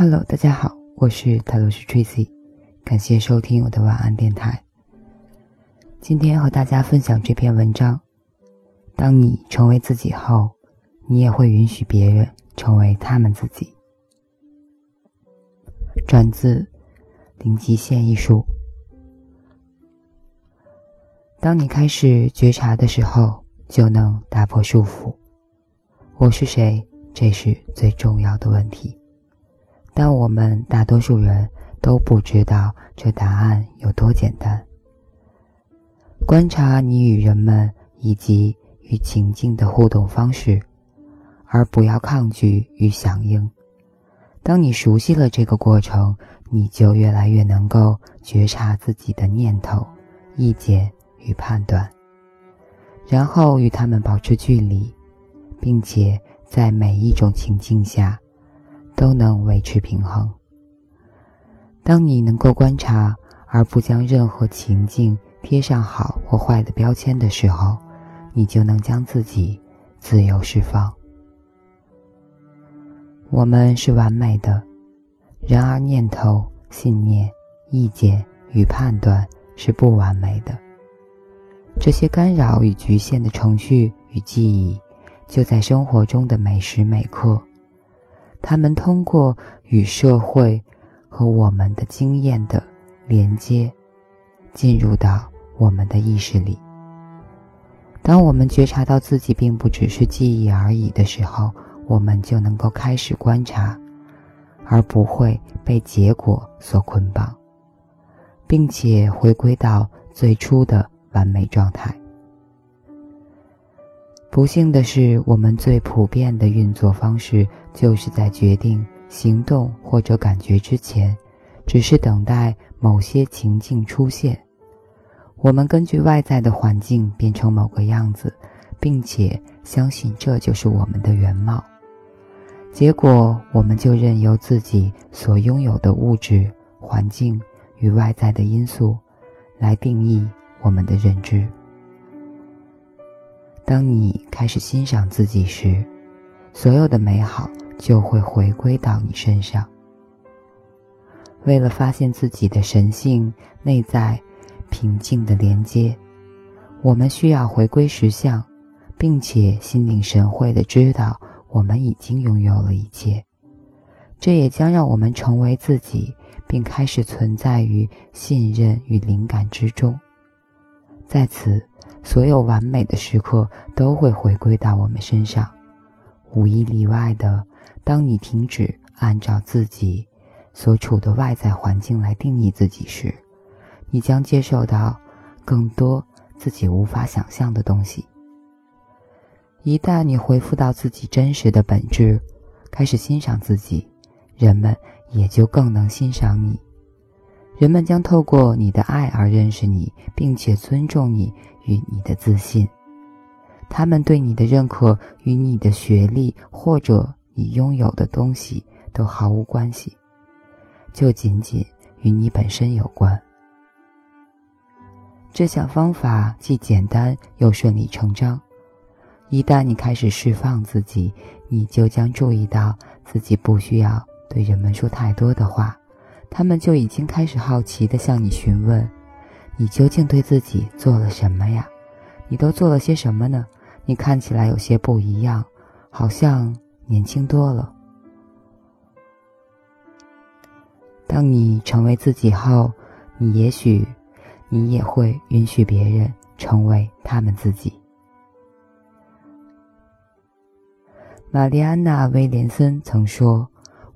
Hello，大家好，我是泰罗斯 Tracy，感谢收听我的晚安电台。今天和大家分享这篇文章：当你成为自己后，你也会允许别人成为他们自己。转自《零极限艺术》。当你开始觉察的时候，就能打破束缚。我是谁？这是最重要的问题。但我们大多数人都不知道这答案有多简单。观察你与人们以及与情境的互动方式，而不要抗拒与响应。当你熟悉了这个过程，你就越来越能够觉察自己的念头、意见与判断，然后与他们保持距离，并且在每一种情境下。都能维持平衡。当你能够观察而不将任何情境贴上好或坏的标签的时候，你就能将自己自由释放。我们是完美的，然而念头、信念、意见与判断是不完美的。这些干扰与局限的程序与记忆，就在生活中的每时每刻。他们通过与社会和我们的经验的连接，进入到我们的意识里。当我们觉察到自己并不只是记忆而已的时候，我们就能够开始观察，而不会被结果所捆绑，并且回归到最初的完美状态。不幸的是，我们最普遍的运作方式，就是在决定行动或者感觉之前，只是等待某些情境出现。我们根据外在的环境变成某个样子，并且相信这就是我们的原貌。结果，我们就任由自己所拥有的物质、环境与外在的因素，来定义我们的认知。当你开始欣赏自己时，所有的美好就会回归到你身上。为了发现自己的神性、内在平静的连接，我们需要回归实相，并且心领神会的知道我们已经拥有了一切。这也将让我们成为自己，并开始存在于信任与灵感之中。在此。所有完美的时刻都会回归到我们身上，无一例外的。当你停止按照自己所处的外在环境来定义自己时，你将接受到更多自己无法想象的东西。一旦你恢复到自己真实的本质，开始欣赏自己，人们也就更能欣赏你。人们将透过你的爱而认识你，并且尊重你与你的自信。他们对你的认可与你的学历或者你拥有的东西都毫无关系，就仅仅与你本身有关。这项方法既简单又顺理成章。一旦你开始释放自己，你就将注意到自己不需要对人们说太多的话。他们就已经开始好奇地向你询问：“你究竟对自己做了什么呀？你都做了些什么呢？你看起来有些不一样，好像年轻多了。”当你成为自己后，你也许，你也会允许别人成为他们自己。玛丽安娜·威廉森曾说：“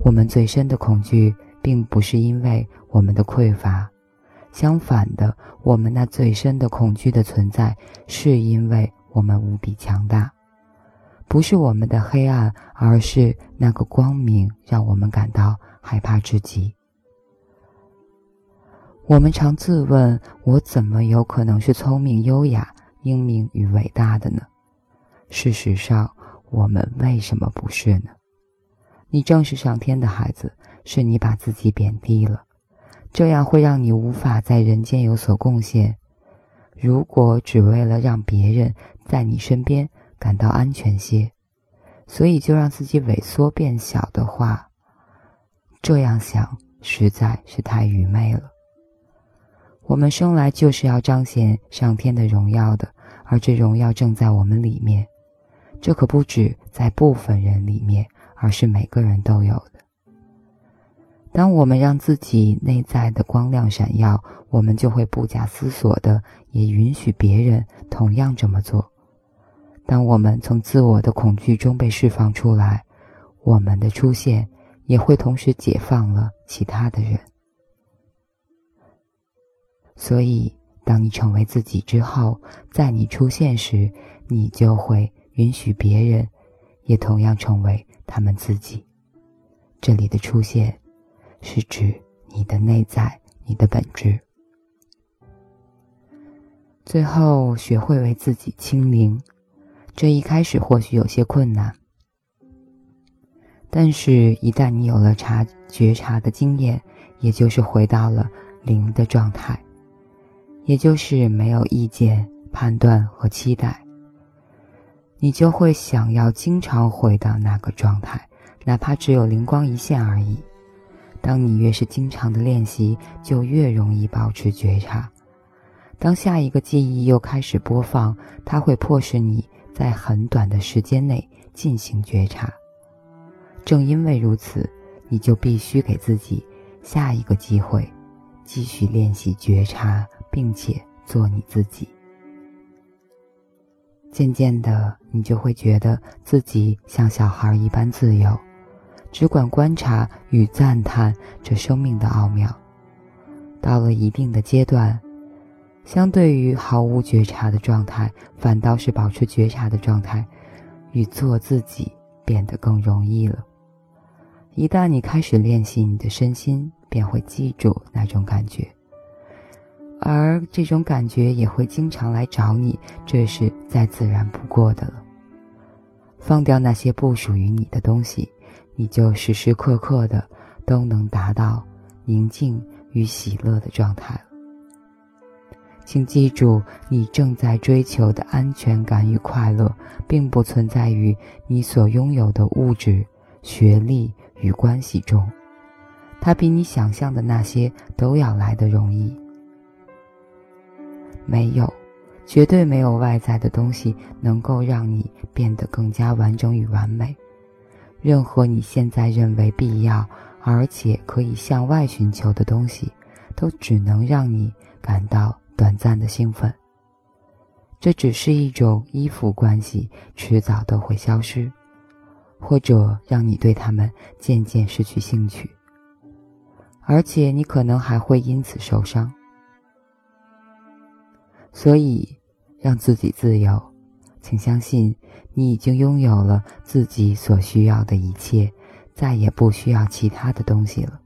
我们最深的恐惧。”并不是因为我们的匮乏，相反的，我们那最深的恐惧的存在，是因为我们无比强大。不是我们的黑暗，而是那个光明让我们感到害怕至极。我们常自问：我怎么有可能是聪明、优雅、英明与伟大的呢？事实上，我们为什么不是呢？你正是上天的孩子。是你把自己贬低了，这样会让你无法在人间有所贡献。如果只为了让别人在你身边感到安全些，所以就让自己萎缩变小的话，这样想实在是太愚昧了。我们生来就是要彰显上天的荣耀的，而这荣耀正在我们里面。这可不止在部分人里面，而是每个人都有的。当我们让自己内在的光亮闪耀，我们就会不假思索的也允许别人同样这么做。当我们从自我的恐惧中被释放出来，我们的出现也会同时解放了其他的人。所以，当你成为自己之后，在你出现时，你就会允许别人也同样成为他们自己。这里的出现。是指你的内在，你的本质。最后，学会为自己清零，这一开始或许有些困难，但是，一旦你有了察觉察的经验，也就是回到了零的状态，也就是没有意见、判断和期待，你就会想要经常回到那个状态，哪怕只有灵光一现而已。当你越是经常的练习，就越容易保持觉察。当下一个记忆又开始播放，它会迫使你在很短的时间内进行觉察。正因为如此，你就必须给自己下一个机会，继续练习觉察，并且做你自己。渐渐的，你就会觉得自己像小孩一般自由。只管观察与赞叹这生命的奥妙。到了一定的阶段，相对于毫无觉察的状态，反倒是保持觉察的状态，与做自己变得更容易了。一旦你开始练习，你的身心便会记住那种感觉，而这种感觉也会经常来找你，这是再自然不过的了。放掉那些不属于你的东西。你就时时刻刻的都能达到宁静与喜乐的状态了。请记住，你正在追求的安全感与快乐，并不存在于你所拥有的物质、学历与关系中，它比你想象的那些都要来得容易。没有，绝对没有外在的东西能够让你变得更加完整与完美。任何你现在认为必要而且可以向外寻求的东西，都只能让你感到短暂的兴奋。这只是一种依附关系，迟早都会消失，或者让你对他们渐渐失去兴趣，而且你可能还会因此受伤。所以，让自己自由。请相信，你已经拥有了自己所需要的一切，再也不需要其他的东西了。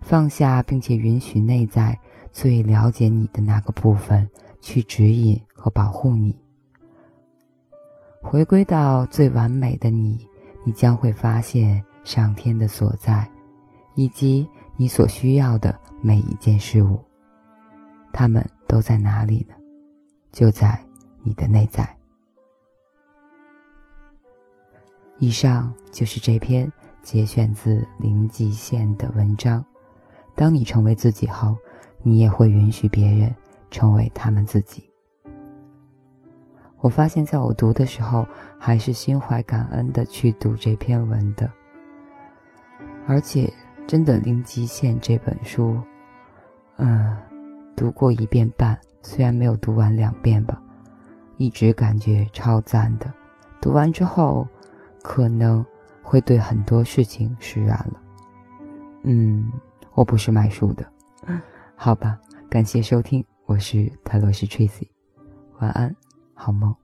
放下，并且允许内在最了解你的那个部分去指引和保护你。回归到最完美的你，你将会发现上天的所在，以及你所需要的每一件事物。它们都在哪里呢？就在你的内在。以上就是这篇节选自林极限的文章。当你成为自己后，你也会允许别人成为他们自己。我发现，在我读的时候，还是心怀感恩的去读这篇文的。而且，真的《零极限》这本书，嗯，读过一遍半，虽然没有读完两遍吧，一直感觉超赞的。读完之后。可能会对很多事情释然了。嗯，我不是卖书的，好吧。感谢收听，我是泰罗斯 Tracy，晚安，好梦。